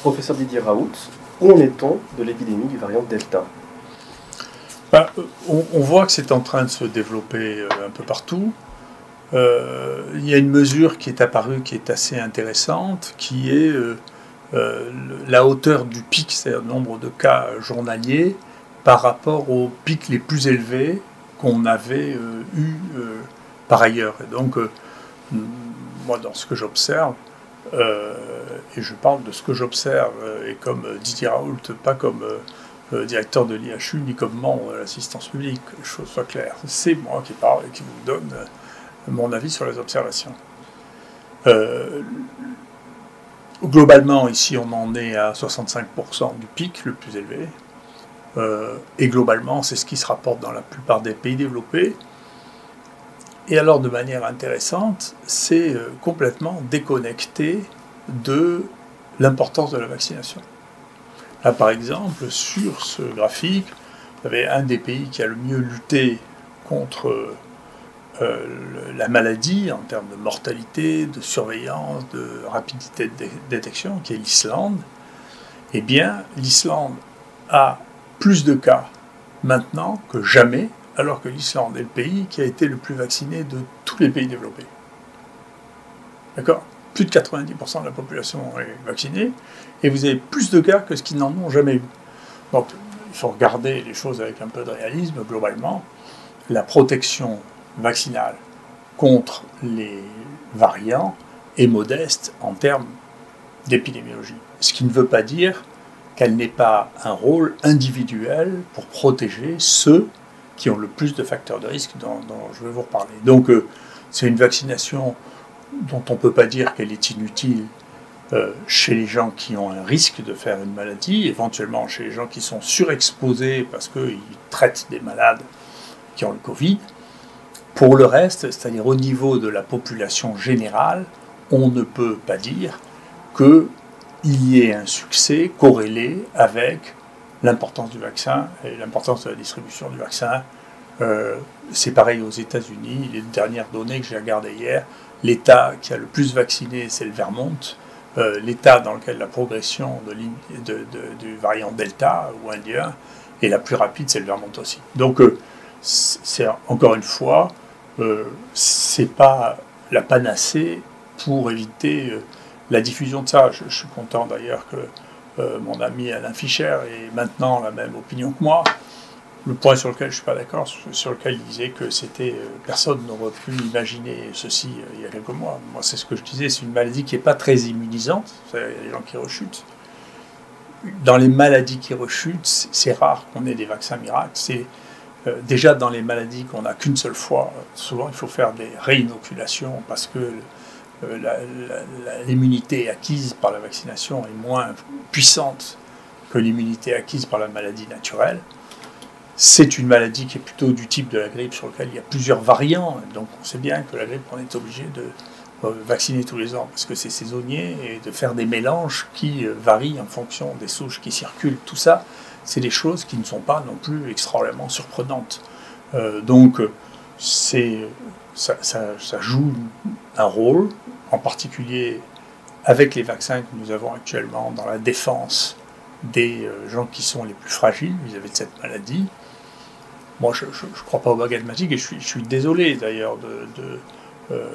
Professeur Didier Raoult, où en est-on de l'épidémie du variant Delta? Ben, on, voit que c'est en train de se développer euh, un peu partout. Euh, il y a une mesure qui est apparue qui est assez intéressante, qui est euh, la hauteur du pic, c'est-à-dire le nombre de cas journaliers, par rapport aux pics les plus élevés qu'on avait eu par ailleurs. Et donc, moi, dans ce que j'observe, et je parle de ce que j'observe, et comme Didier Raoult, pas comme euh, directeur de l'IHU ni comme membre de l'assistance publique, choses soient claires. C'est moi qui parle et qui vous donne euh, mon avis sur les observations. Euh, globalement, ici, on en est à 65% du pic le plus élevé. et globalement, c'est ce qui se rapporte dans la plupart des pays développés. Et alors, de manière intéressante, c'est complètement déconnecté de l'importance de la vaccination. Là, par exemple, sur ce graphique, vous avez un des pays qui a le mieux lutté contre euh, la maladie en termes de mortalité, de surveillance, de rapidité de détection, qui est l'Islande. Eh bien, l'Islande a plus de cas maintenant que jamais, alors que l'Islande est le pays qui a été le plus vacciné de tous les pays développés. D'accord? Plus de 90% de la population est vaccinée, et vous avez plus de cas que ce qu'ils n'en ont jamais eu. Donc, il faut regarder les choses avec un peu de réalisme. Globalement, la protection vaccinale contre les variants est modeste en termes d'épidémiologie. Ce qui ne veut pas dire qu'elle n'ait pas un rôle individuel pour protéger ceux qui ont le plus de facteurs de risque dont, je vais vous reparler. Donc, euh, c'est une vaccination dont on ne peut pas dire qu'elle est inutile euh, chez les gens qui ont un risque de faire une maladie, éventuellement chez les gens qui sont surexposés parce qu'ils traitent des malades qui ont le Covid. Pour le reste, c'est-à-dire au niveau de la population générale, on ne peut pas dire qu'il y ait un succès corrélé avec l'importance du vaccin et l'importance de la distribution du vaccin. Euh, c'est pareil aux États-Unis. Les dernières données que j'ai regardées hier, L'État qui a le plus vacciné, c'est le Vermont. Euh, L'État dans lequel la progression de, du variant Delta ou indien est la plus rapide, c'est le Vermont aussi. Donc, euh, c'est encore une fois, c'est pas la panacée pour éviter la diffusion de ça. Je suis content d'ailleurs que mon ami Alain Fischer ait maintenant la même opinion que moi. Le point sur lequel je ne suis pas d'accord, sur lequel il disait que c'était euh, personne n'aurait pu imaginer ceci euh, il y a quelques mois. Moi, c'est ce que je disais, c'est une maladie qui n'est pas très immunisante. Il y a des gens qui rechutent. Dans les maladies qui rechutent, c'est rare qu'on ait des vaccins miracles. C'est euh, déjà dans les maladies qu'on n'a qu'une seule fois. Souvent, il faut faire des réinoculations parce que l'immunité acquise par la vaccination est moins puissante que l'immunité acquise par la maladie naturelle. C'est une maladie qui est plutôt du type de la grippe sur lequel il y a plusieurs variants. Donc on sait bien que la grippe, on est obligé de euh, vacciner tous les ans parce que c'est saisonnier et de faire des mélanges qui euh, varient en fonction des souches qui circulent. Tout ça, c'est des choses qui ne sont pas non plus extraordinairement surprenantes. Euh, donc ça, joue un rôle, en particulier avec les vaccins que nous avons actuellement dans la défense des gens qui sont les plus fragiles vis-à-vis de cette maladie. Moi, je ne crois pas aux baguettes magiques et je suis, désolé d'ailleurs de, de, euh,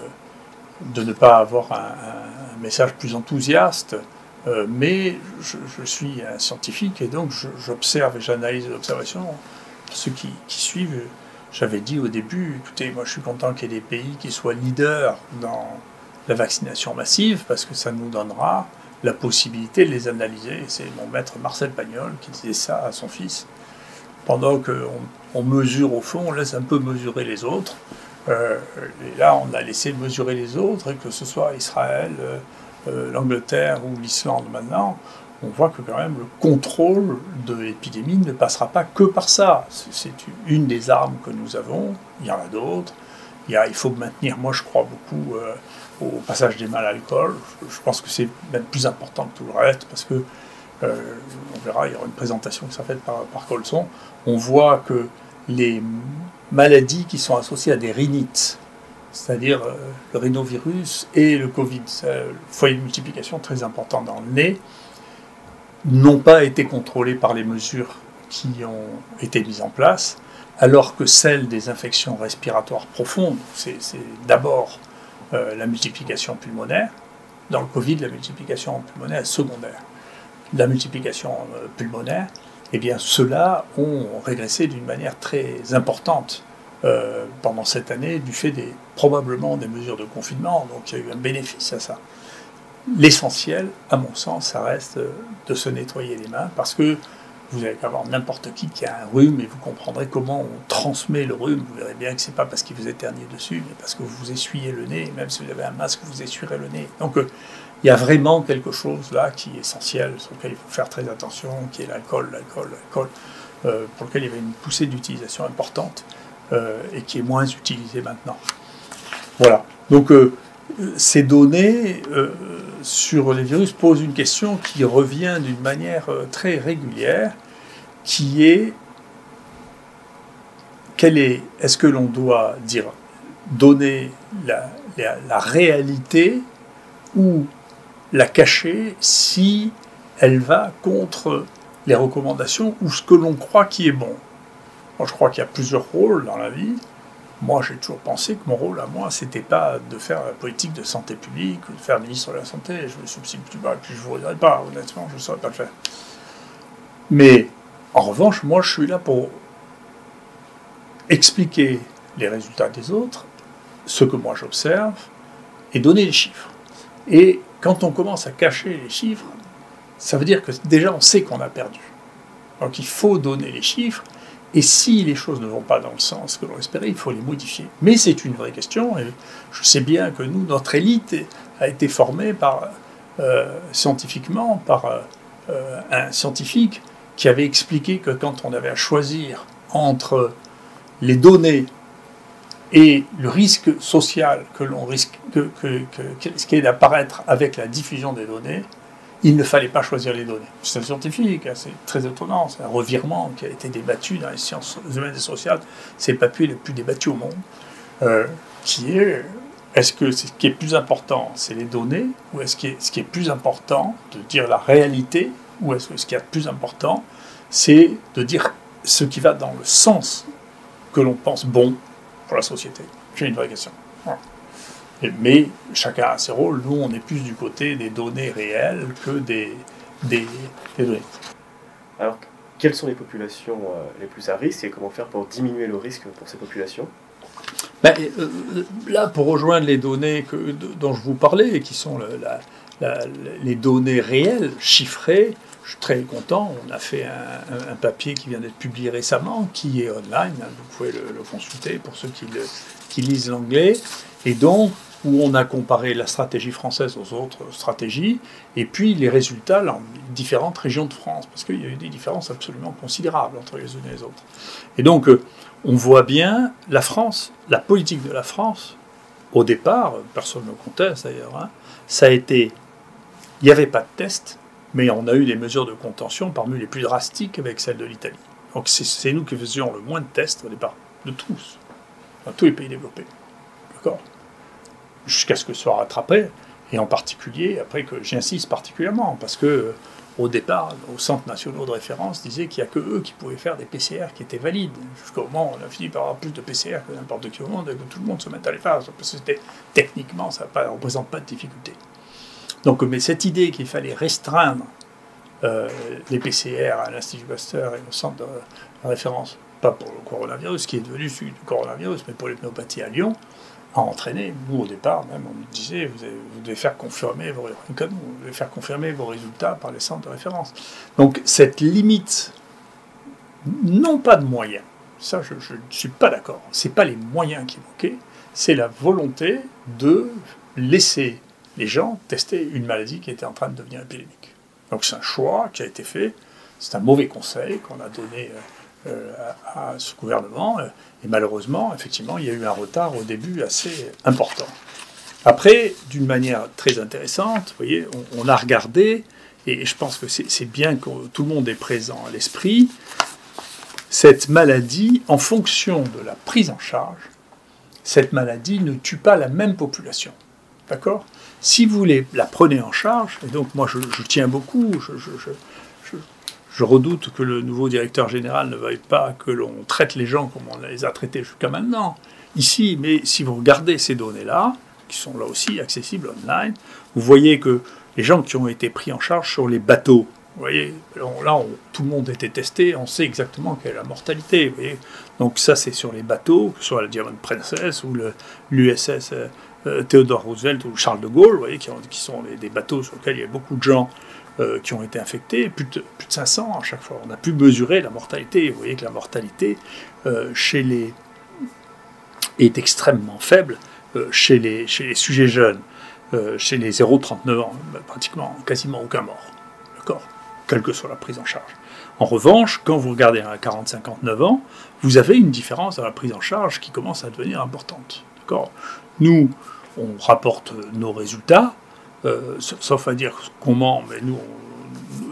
ne pas avoir un, message plus enthousiaste, euh, mais je, suis un scientifique et donc j'observe et j'analyse les observations. Ceux qui suivent, j'avais dit au début, écoutez, moi je suis content qu'il y ait des pays qui soient leaders dans la vaccination massive parce que ça nous donnera la possibilité de les analyser. C'est mon maître Marcel Pagnol qui disait ça à son fils pendant qu'on on mesure au fond, on laisse un peu mesurer les autres. Euh, et là, on a laissé mesurer les autres, et que ce soit Israël, euh, euh, l'Angleterre ou l'Islande maintenant, on voit que quand même le contrôle de l'épidémie ne passera pas que par ça. C'est une des armes que nous avons, il y en a d'autres. Il, il faut maintenir, moi je crois beaucoup au passage des mal à l'alcool. Je pense que c'est même plus important que tout le reste, parce que euh, on verra, il y aura une présentation qui sera faite par, Colson, on voit que les maladies qui sont associées à des rhinites, c'est-à-dire euh, le rhinovirus et le Covid, un foyer de multiplication très important dans le nez, n'ont pas été contrôlées par les mesures qui ont été mises en place, alors que celles des infections respiratoires profondes, c'est d'abord euh, la multiplication pulmonaire. Dans le Covid, la multiplication pulmonaire est secondaire. La multiplication euh, pulmonaire, eh bien, ceux-là ont régressé d'une manière très importante euh, pendant cette année du fait des, probablement des mesures de confinement. Donc il y a eu un bénéfice à ça. L'essentiel, à mon sens, ça reste de se nettoyer les mains parce que vous allez avoir n'importe qui qui a un rhume et vous comprendrez comment on transmet le rhume. Vous verrez bien que c'est pas parce qu'il vous éternue dessus, mais parce que vous essuyez le nez. Même si vous avez un masque, vous essuierez le nez. Donc euh, il y a vraiment quelque chose là qui est essentiel, sur lequel il faut faire très attention, qui est l'alcool, l'alcool, l'alcool, euh, pour lequel il y avait une poussée d'utilisation importante euh, et qui est moins utilisé maintenant. Voilà. Donc ces données sur les virus posent une question qui revient d'une manière très régulière qui est quelle est, est-ce que l'on doit dire, donner la, réalité ou la cacher si elle va contre les recommandations ou ce que l'on croit qui est bon? Je crois qu'il y a plusieurs rôles dans la vie. Moi, j'ai toujours pensé que mon rôle à moi, c'était pas de faire la politique de santé publique ou de faire ministre de la Santé. Je me substitue pas, et puis je ne voudrais pas, honnêtement, je ne saurais pas le faire. Mais en revanche, moi, je suis là pour expliquer les résultats des autres, ce que moi j'observe, et donner les chiffres. Et quand on commence à cacher les chiffres, ça veut dire que déjà on sait qu'on a perdu. Donc il faut donner les chiffres, et si les choses ne vont pas dans le sens que l'on espérait, il faut les modifier. Mais c'est une vraie question, et je sais bien que nous, notre élite a été formée par, euh, scientifiquement par euh, un scientifique qui avait expliqué que quand on avait à choisir entre les données et le risque social que l'on risque, que, ce qui est d'apparaître avec la diffusion des données, il ne fallait pas choisir les données. C'est scientifique, hein, c'est très étonnant, c'est un revirement qui a été débattu dans les sciences humaines et sociales, c'est le papier le plus débattu au monde, euh, qui est est-ce que ce qui est plus important, c'est les données, ou est-ce que ce qui est plus important de dire la réalité ou est-ce que ce qui est plus important, c'est de dire ce qui va dans le sens que l'on pense bon pour la société? C'est une vraie question. Mais chacun a ses rôles. Nous, on est plus du côté des données réelles que des, des, données. Alors, quelles sont les populations euh, les plus à risque et comment faire pour diminuer le risque pour ces populations? Ben, euh, Là, pour rejoindre les données que, dont je vous parlais, qui sont les données réelles, chiffrées, je suis très content. On a fait un, papier qui vient d'être publié récemment, qui est online. Hein, vous pouvez le, consulter pour ceux qui, qui lisent l'anglais. Et donc, où on a comparé la stratégie française aux autres stratégies, et puis les résultats dans différentes régions de France, parce qu'il y a eu des différences absolument considérables entre les unes et les autres. Et donc, euh, on voit bien la France, la politique de la France, au départ, personne ne conteste d'ailleurs, hein, ça a été, il n'y avait pas de test, mais on a eu des mesures de contention parmi les plus drastiques avec celles de l'Italie. Donc c'est nous qui faisions le moins de tests au départ, de tous, dans tous les pays développés. D'accord? Jusqu'à ce que ce soit rattrapé, et en particulier, après que j'insiste particulièrement, parce que au départ, nos centres nationaux de référence disaient qu'il n'y a que eux qui pouvaient faire des PCR qui étaient valides. Jusqu'au moment où on a fini par avoir plus de PCR que n'importe qui au monde et que tout le monde se mette à les faire. Parce que techniquement, ça ne représente pas de difficulté. Donc, mais cette idée qu'il fallait restreindre euh, les PCR à l'Institut Pasteur et au centre de référence, pas pour le coronavirus, qui est devenu celui du coronavirus, mais pour l'hypnopathie à Lyon, a entraîné, nous au départ même, on nous disait, vous, devez faire confirmer vos, vous devez faire confirmer vos résultats par les centres de référence. Donc cette limite, non pas de moyens, ça je ne suis pas d'accord, c'est pas les moyens qui manquaient, c'est la volonté de laisser les gens testaient une maladie qui était en train de devenir épidémique. Donc c'est un choix qui a été fait, c'est un mauvais conseil qu'on a donné euh, à, ce gouvernement, et malheureusement, effectivement, il y a eu un retard au début assez important. Après, d'une manière très intéressante, vous voyez, on, a regardé, et je pense que c'est bien que tout le monde est présent à l'esprit, cette maladie, en fonction de la prise en charge, cette maladie ne tue pas la même population. D'accord? Si vous les, la prenez en charge, et donc moi je, tiens beaucoup, je, redoute que le nouveau directeur général ne veuille pas que l'on traite les gens comme on les a traités jusqu'à maintenant. Ici, mais si vous regardez ces données-là, qui sont là aussi accessibles online, vous voyez que les gens qui ont été pris en charge sur les bateaux, vous voyez, là, tout le monde été testé, on sait exactement quelle est la mortalité. Vous voyez. Donc ça, c'est sur les bateaux, que ce soit la Diamond Princess ou l'USS euh, euh, Theodore Roosevelt ou Charles de Gaulle, vous voyez, qui, sont des bateaux sur lesquels il y a beaucoup de gens euh, qui ont été infectés, plus de, plus de 500 à chaque fois. On a pu mesurer la mortalité. Vous voyez que la mortalité chez les est extrêmement faible chez, les, chez les sujets jeunes. chez les 0-39 ans, pratiquement, quasiment aucun mort. D'accord? Quelle que soit la prise en charge. En revanche, quand vous regardez à 40-59 ans, vous avez une différence dans la prise en charge qui commence à devenir importante. D'accord? Nous, on rapporte nos résultats, euh, sauf à dire comment, mais nous,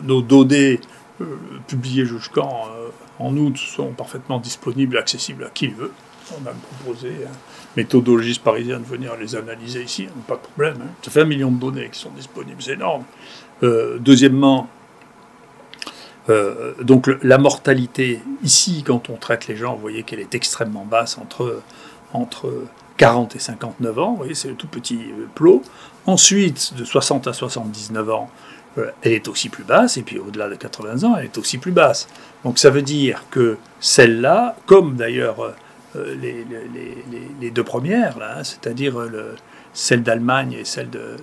nos données euh, publiées jusqu'en euh, en août sont parfaitement disponibles accessibles à qui le veut. On a proposé à un méthodologiste parisien de venir les analyser ici, pas de problème. Hein. Ça fait un million de données qui sont disponibles, c'est énorme. deuxièmement, donc la mortalité, ici, quand on traite les gens, vous voyez qu'elle est extrêmement basse entre, entre 40 et 59 ans, vous voyez, c'est le tout petit euh, plot. Ensuite, de 60 à 79 ans, euh, elle est aussi plus basse, et puis au-delà de 80 ans, elle est aussi plus basse. Donc ça veut dire que celle-là, comme d'ailleurs les, les, deux premières, hein, c'est-à-dire celle d'Allemagne et celle de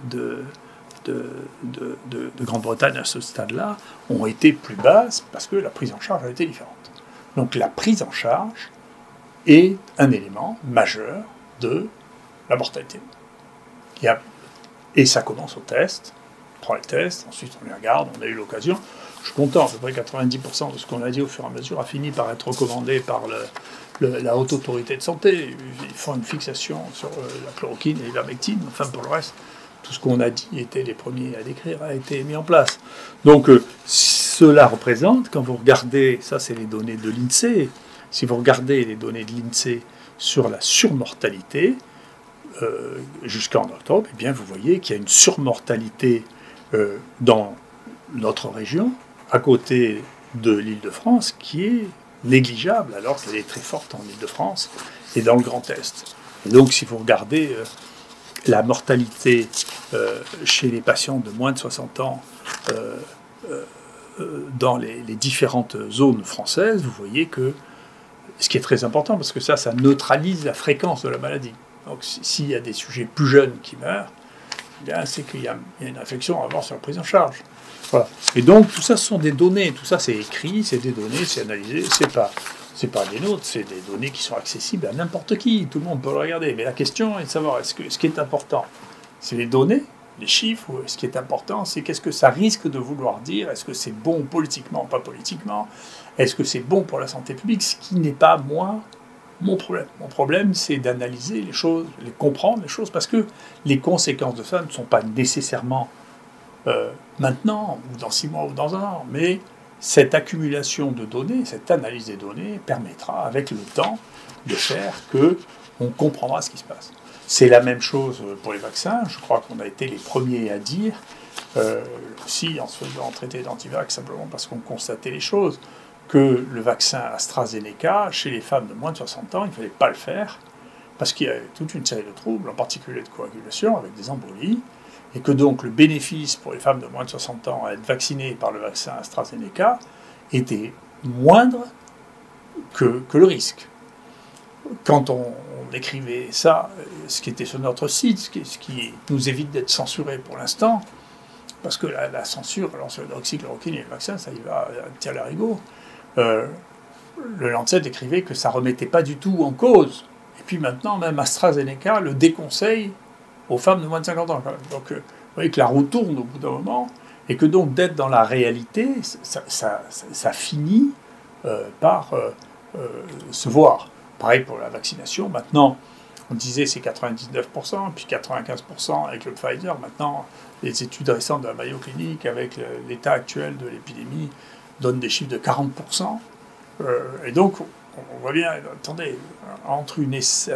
de, de, Grande-Bretagne à ce stade-là ont été plus basses parce que la prise en charge a été différente. Donc la prise en charge est un élément majeur de la mortalité. et ça commence au test, on prend les tests, ensuite on les regarde, on a eu l'occasion. Je suis content, à peu près 90% de ce qu'on a dit au fur et à mesure a fini par être recommandé par la haute autorité de santé. Ils font une fixation sur euh, la chloroquine et l'ivermectine, enfin pour le reste, tout ce qu'on a dit était les premiers à décrire, a été mis en place. Donc euh, cela représente, quand vous regardez, ça c'est les données de l'INSEE, si vous regardez les données de l'INSEE sur la surmortalité, euh, jusqu'en octobre, eh bien vous voyez qu'il y a une surmortalité euh, dans notre région, à côté de l'île de France, qui est négligeable, alors qu'elle est très forte en île de France et dans le Grand Est. donc si vous regardez la mortalité euh, chez les patients de moins de 60 ans euh, euh, dans les, différentes zones françaises, vous voyez que ce qui est très important, parce que ça, ça neutralise la fréquence de la maladie. Donc s'il y a des sujets plus jeunes qui meurent, eh c'est qu'il y, a une infection avant sur la prise en charge. Voilà. Et donc tout ça, ce sont des données, tout ça c'est écrit, c'est des données, c'est analysé, c'est pas pas des nôtres, c'est des données qui sont accessibles à n'importe qui. Tout le monde peut le regarder. Mais la question est de savoir est-ce que ce qui est important, c'est les données, les chiffres, ou ce qui est important, c'est qu'est-ce que ça risque de vouloir dire? Est-ce que c'est bon politiquement, pas politiquement? Est-ce que c'est bon pour la santé publique? Ce qui n'est pas moi mon problème. Mon problème, c'est d'analyser les choses, les comprendre les choses, parce que les conséquences de ça ne sont pas nécessairement euh, maintenant, ou dans six mois, ou dans un an, mais cette accumulation de données, cette analyse des données permettra avec le temps de faire que on comprendra ce qui se passe. C'est la même chose pour les vaccins. Je crois qu'on a été les premiers à dire, euh, aussi en se faisant traiter d'antivax simplement parce qu'on constatait les choses, que le vaccin AstraZeneca, chez les femmes de moins de 60 ans, il ne fallait pas le faire parce qu'il y avait toute une série de troubles, en particulier de coagulation avec des embolies, et que donc le bénéfice pour les femmes de moins de 60 ans à être vaccinées par le vaccin AstraZeneca était moindre que, le risque. Quand on, écrivait ça, ce qui était sur notre site, ce qui, nous évite d'être censurés pour l'instant, parce que la, censure, alors sur l'oxychloroquine et le vaccin, ça y va à la rigot, euh, le Lancet écrivait que ça remettait pas du tout en cause. Et puis maintenant, même AstraZeneca le déconseille aux femmes de moins de 50 ans. Donc, euh, vous voyez que la roue tourne au bout d'un moment, et que donc d'être dans la réalité, ça, finit euh, par euh, se voir. Pareil pour la vaccination. Maintenant, on disait c'est 99%, puis 95% avec le Pfizer. Maintenant, les études récentes de la Mayo Clinique, avec l'état actuel de l'épidémie, donnent des chiffres de 40%. et donc, on voit bien, attendez, entre un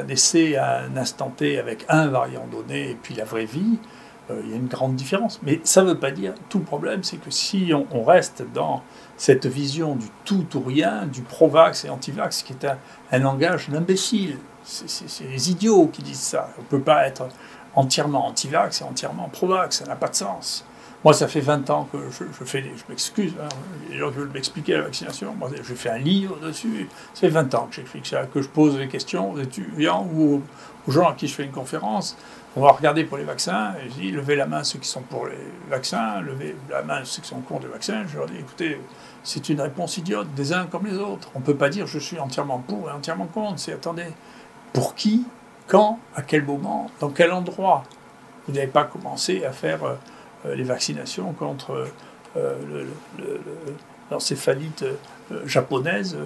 essai à un instant T avec un variant donné et puis la vraie vie, euh, il y a une grande différence. Mais ça ne veut pas dire, tout le problème, c'est que si on, reste dans cette vision du tout ou rien, du pro-vax et anti-vax, qui est un, un langage d'imbécile, c'est les idiots qui disent ça. On ne peut pas être entièrement anti-vax et entièrement pro-vax, ça n'a pas de sens. Moi, ça fait 20 ans que je, fais, je m'excuse, hein, les gens qui veulent m'expliquer la vaccination, moi, j'ai fait un livre dessus, ça fait 20 ans que j'explique ça, que je pose des questions aux étudiants ou aux gens à qui je fais une conférence. On va regarder pour les vaccins, et je dis, levez la main ceux qui sont pour les vaccins, levez la main ceux qui sont contre les vaccins. Je leur dis, écoutez, c'est une réponse idiote, des uns comme les autres. On ne peut pas dire je suis entièrement pour et entièrement contre. C'est, attendez, pour qui, quand, à quel moment, dans quel endroit? Vous n'avez pas commencé à faire... Euh, les vaccinations contre euh, l'encéphalite euh, japonaise,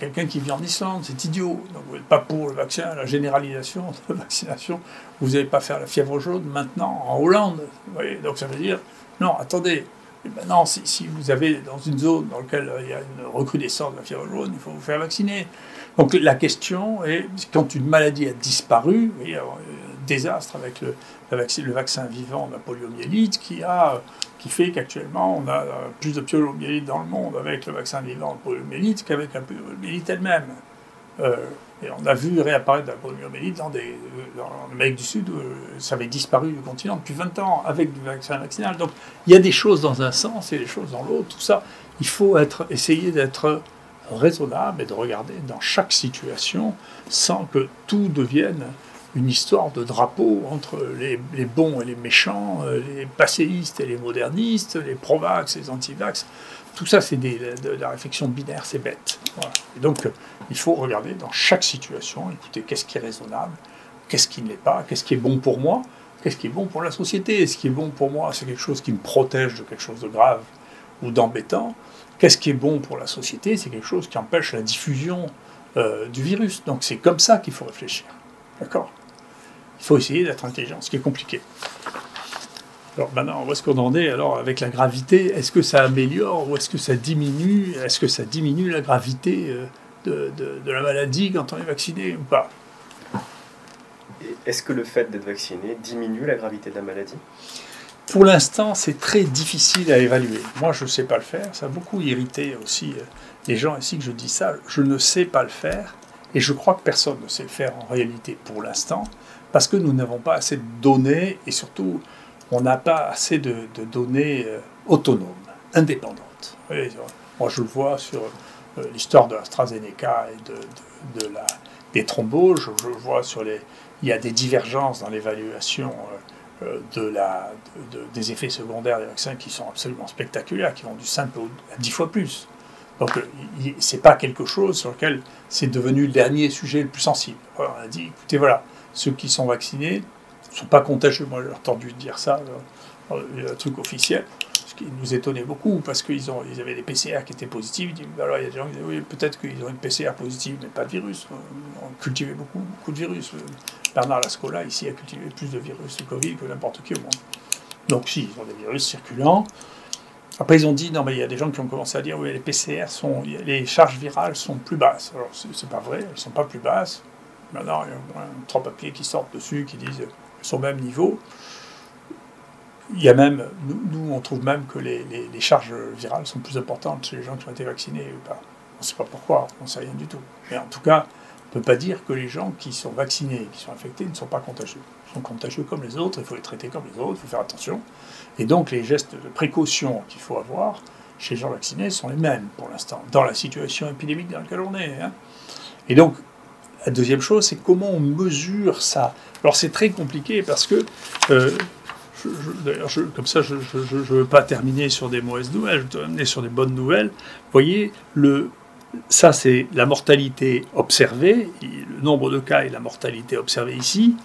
quelqu'un qui vit en Islande, c'est idiot. Donc vous n'êtes pas pour le vaccin, la généralisation de la vaccination. Vous n'allez pas faire la fièvre jaune maintenant en Hollande. donc ça veut dire, non, attendez, maintenant, si, si, vous avez dans une zone dans laquelle il y a une recrudescence de la fièvre jaune, il faut vous faire vacciner. Donc la question est, quand une maladie a disparu, a un désastre avec le, vaccin vivant de la poliomyélite qui, a, qui fait qu'actuellement on a plus de poliomyélite dans le monde avec le vaccin vivant de poliomyélite qu'avec la poliomyélite elle-même. Euh, et on a vu réapparaître la poliomyélite dans, des, dans l'Amérique du Sud, euh, ça avait disparu du continent depuis 20 ans avec du vaccin vaccinal. Donc il y a des choses dans un sens et des choses dans l'autre, tout ça. Il faut essayer d'être raisonnable et de regarder dans chaque situation sans que tout devienne une histoire de drapeau entre les, bons et les méchants, euh, les passéistes et les modernistes, les pro-vax et les anti-vax. Tout ça, c'est de, la réflexion binaire, c'est bête. Et donc, euh, il faut regarder dans chaque situation, écouter qu'est-ce qui est raisonnable, qu'est-ce qui ne l'est pas, qu'est-ce qui est bon pour moi, qu'est-ce qui est bon pour la société. Ce qui est bon pour moi, c'est quelque chose qui me protège de quelque chose de grave ou d'embêtant. Qu'est-ce qui est bon pour la société C'est quelque chose qui empêche la diffusion euh, du virus. Donc c'est comme ça qu'il faut réfléchir. D'accord il faut essayer d'être intelligent, ce qui est compliqué. Alors maintenant, où est-ce qu'on en est alors avec la gravité Est-ce que ça améliore ou est-ce que ça diminue? Est-ce que ça diminue la gravité euh, de, la maladie quand on est vacciné ou pas? Est-ce que le fait d'être vacciné diminue la gravité de la maladie? Pour l'instant, c'est très difficile à évaluer. Moi, je ne sais pas le faire. Ça a beaucoup irrité aussi euh, les gens ici que je dis ça. Je ne sais pas le faire. Et je crois que personne ne sait le faire en réalité pour l'instant parce que nous n'avons pas assez de données et surtout on n'a pas assez de, données euh, autonomes, indépendantes. moi je le vois sur euh, l'histoire de l'AstraZeneca et de, la, des thromboses, je, le vois sur les... Il y a des divergences dans l'évaluation euh, de la, des effets secondaires des vaccins qui sont absolument spectaculaires, qui vont du simple à dix fois plus. Donc ce n'est pas quelque chose sur lequel c'est devenu le dernier sujet le plus sensible. on a dit, écoutez, voilà, ceux qui sont vaccinés ne sont pas contagieux. Moi, j'ai entendu dire ça, un truc officiel, ce qui nous étonnait beaucoup, parce qu'ils ils avaient des PCR qui étaient positifs. alors, il y a des gens qui disaient, oui, peut-être qu'ils ont une PCR positive, mais pas de virus. On cultivait beaucoup, beaucoup de virus. Bernard Lascola, ici, a cultivé plus de virus de Covid que n'importe qui au monde. Donc, si, ils ont des virus circulants. Après, ils ont dit, non, mais il y a des gens qui ont commencé à dire, oui, les PCR sont, les charges virales sont plus basses. Alors, c'est pas vrai, elles sont pas plus basses. Maintenant, il y a trois papiers qui sortent dessus qui disent sont au même niveau. Il y a même, nous, on trouve même que les, charges virales sont plus importantes chez les gens qui ont été vaccinés ou pas. On ne sait pas pourquoi, on ne sait rien du tout. Mais en tout cas, ne pas dire que les gens qui sont vaccinés, qui sont infectés, ne sont pas contagieux. Ils sont contagieux comme les autres, il faut les traiter comme les autres, il faut faire attention. Et donc les gestes de précaution qu'il faut avoir chez les gens vaccinés sont les mêmes pour l'instant, dans la situation épidémique dans laquelle on est. Hein. Et donc, la deuxième chose, c'est comment on mesure ça. Alors c'est très compliqué parce que, euh, d'ailleurs, comme ça, je ne veux pas terminer sur des mauvaises nouvelles, je veux terminer sur des bonnes nouvelles. Vous voyez, le, ça c'est la mortalité observée, le nombre de cas et la mortalité observée ici,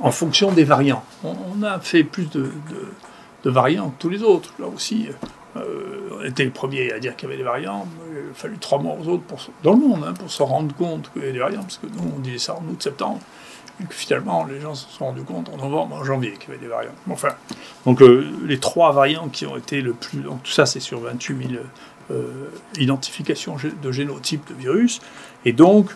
en fonction des variants. On, a fait plus de, variants que tous les autres. Là aussi, euh, on était le premier à dire qu'il y avait des variants. a fallu trois mois aux autres pour, dans le monde hein, pour se rendre compte qu'il y avait des variants, parce que nous, on disait ça en août-septembre, et que finalement, les gens se sont rendus compte en novembre, en janvier qu'il y avait des variants. Enfin, donc les trois variants qui ont été le plus... Donc tout ça, c'est sur 28 000 euh, identifications de génotypes de virus, et donc...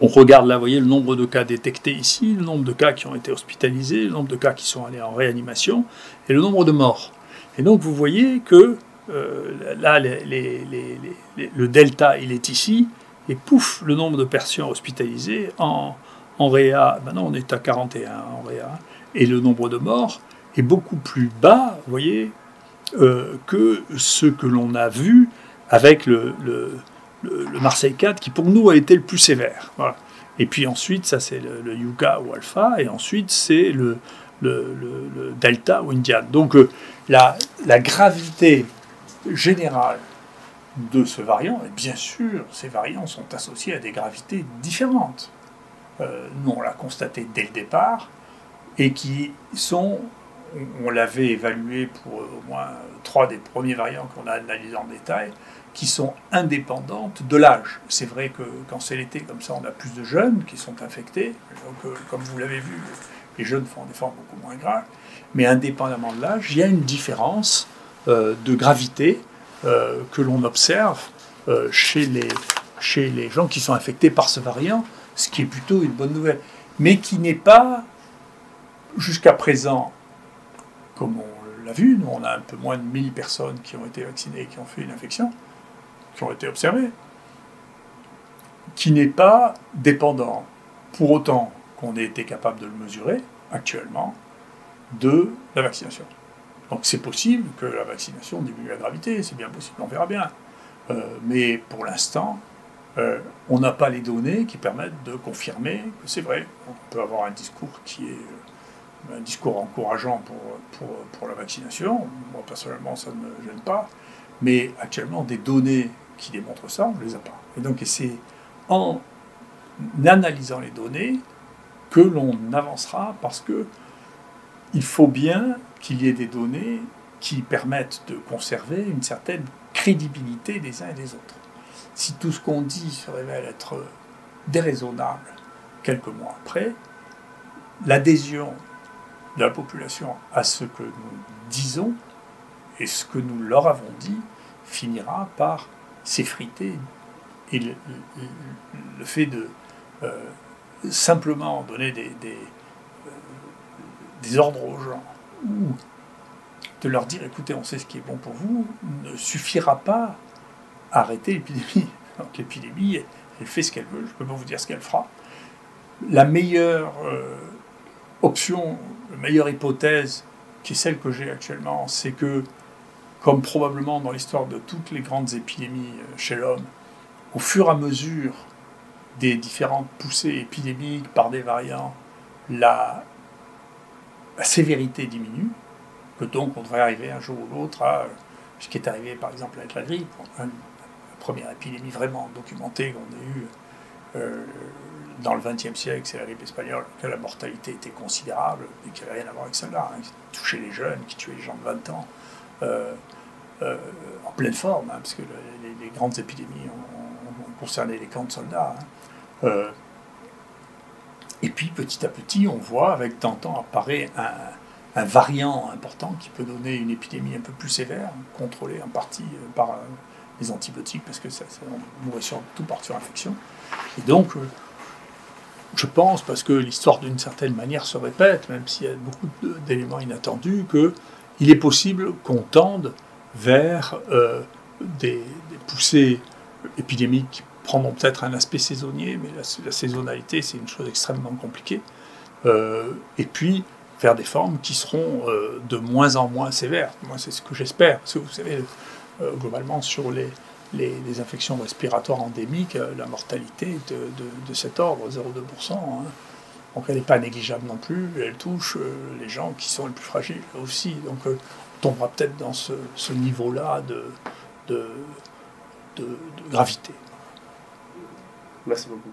On regarde là, vous voyez, le nombre de cas détectés ici, le nombre de cas qui ont été hospitalisés, le nombre de cas qui sont allés en réanimation, et le nombre de morts. Et donc vous voyez que euh, là, le delta, il est ici, et pouf, le nombre de personnes hospitalisées en, en réa, maintenant on est à 41 en réa, et le nombre de morts est beaucoup plus bas, vous voyez, euh, que ce que l'on a vu avec le, le, Marseille 4, qui pour nous a été le plus sévère. Et puis ensuite, ça c'est le, Yuka ou Alpha, et ensuite c'est le, Delta ou Indian. Donc euh, la, la gravité générale de ce variant, et bien sûr, ces variants sont associés à des gravités différentes. Euh, nous, on l'a constaté dès le départ, et qui sont, on, l'avait évalué pour au moins trois des premiers variants qu'on a analysés en détail, qui sont indépendantes de l'âge. C'est vrai que quand c'est l'été comme ça, on a plus de jeunes qui sont infectés, donc euh, comme vous l'avez vu, les jeunes font des formes beaucoup moins graves, mais indépendamment de l'âge, il y a une différence euh, de gravité euh, que l'on observe chez les gens qui sont infectés par ce variant, ce qui est plutôt une bonne nouvelle, mais qui n'est pas jusqu'à présent, comme on l'a vu, nous on a un peu moins de 1000 personnes qui ont été vaccinées et qui ont fait une infection, qui ont été observées, qui n'est pas dépendant, pour autant qu'on ait été capable de le mesurer actuellement, de la vaccination. Donc c'est possible que la vaccination diminue la gravité, c'est bien possible, on verra bien. Euh, mais pour l'instant, euh, on n'a pas les données qui permettent de confirmer que c'est vrai. On peut avoir un discours qui est un discours encourageant pour, pour, la vaccination. Moi, personnellement, ça ne me gêne pas. Mais actuellement, des données qui démontrent ça, on ne les a pas. Et donc, c'est en analysant les données que l'on avancera parce que il faut bien qu'il y ait des données qui permettent de conserver une certaine crédibilité des uns et des autres. Si tout ce qu'on dit se révèle être déraisonnable quelques mois après, l'adhésion la population à ce que nous disons et ce que nous leur avons dit finira par s'effriter. Et le, fait de euh, simplement donner des, euh, des ordres aux gens ou de leur dire écoutez, on sait ce qui est bon pour vous, ne suffira pas à arrêter l'épidémie. Donc l'épidémie, elle fait ce qu'elle veut, je ne peux pas vous dire ce qu'elle fera. La meilleure euh, option, la meilleure hypothèse, qui est celle que j'ai actuellement, c'est que, comme probablement dans l'histoire de toutes les grandes épidémies euh, chez l'homme, au fur et à mesure des différentes poussées épidémiques par des variants, la sévérité diminue, que donc on devrait arriver un jour ou l'autre à ce qui est arrivé par exemple avec la grippe, la première épidémie vraiment documentée qu'on a eue euh, dans le XXe siècle, c'est la grippe espagnole, que la mortalité était considérable et qui n'avait rien à voir avec celle-là, hein, qui touchait les jeunes, qui tuait les gens de 20 ans, euh, euh, en pleine forme, hein, parce que les, grandes épidémies ont, concerné les camps de soldats. Hein. Et puis petit à petit, on voit avec temps apparaît un, variant important qui peut donner une épidémie un peu plus sévère, contrôlée en partie euh, par euh, les antibiotiques, parce que ça, on mourrait tout par infection. Et donc, euh, je pense, parce que l'histoire d'une certaine manière se répète, même s'il y a beaucoup d'éléments inattendus, qu'il est possible qu'on tende vers des, des, poussées épidémiques prendront peut-être un aspect saisonnier, mais la, saisonnalité, c'est une chose extrêmement compliquée. Euh, et puis, faire des formes qui seront euh, de moins en moins sévères. Moi, c'est ce que j'espère. Parce que vous savez, euh, globalement, sur les, les, infections respiratoires endémiques, la mortalité de, de, cet ordre, 0,2%. Hein. Donc, elle n'est pas négligeable non plus. Elle touche les gens qui sont les plus fragiles aussi. Donc, on tombera peut-être dans ce, ce niveau-là de, de, de gravité. Merci beaucoup.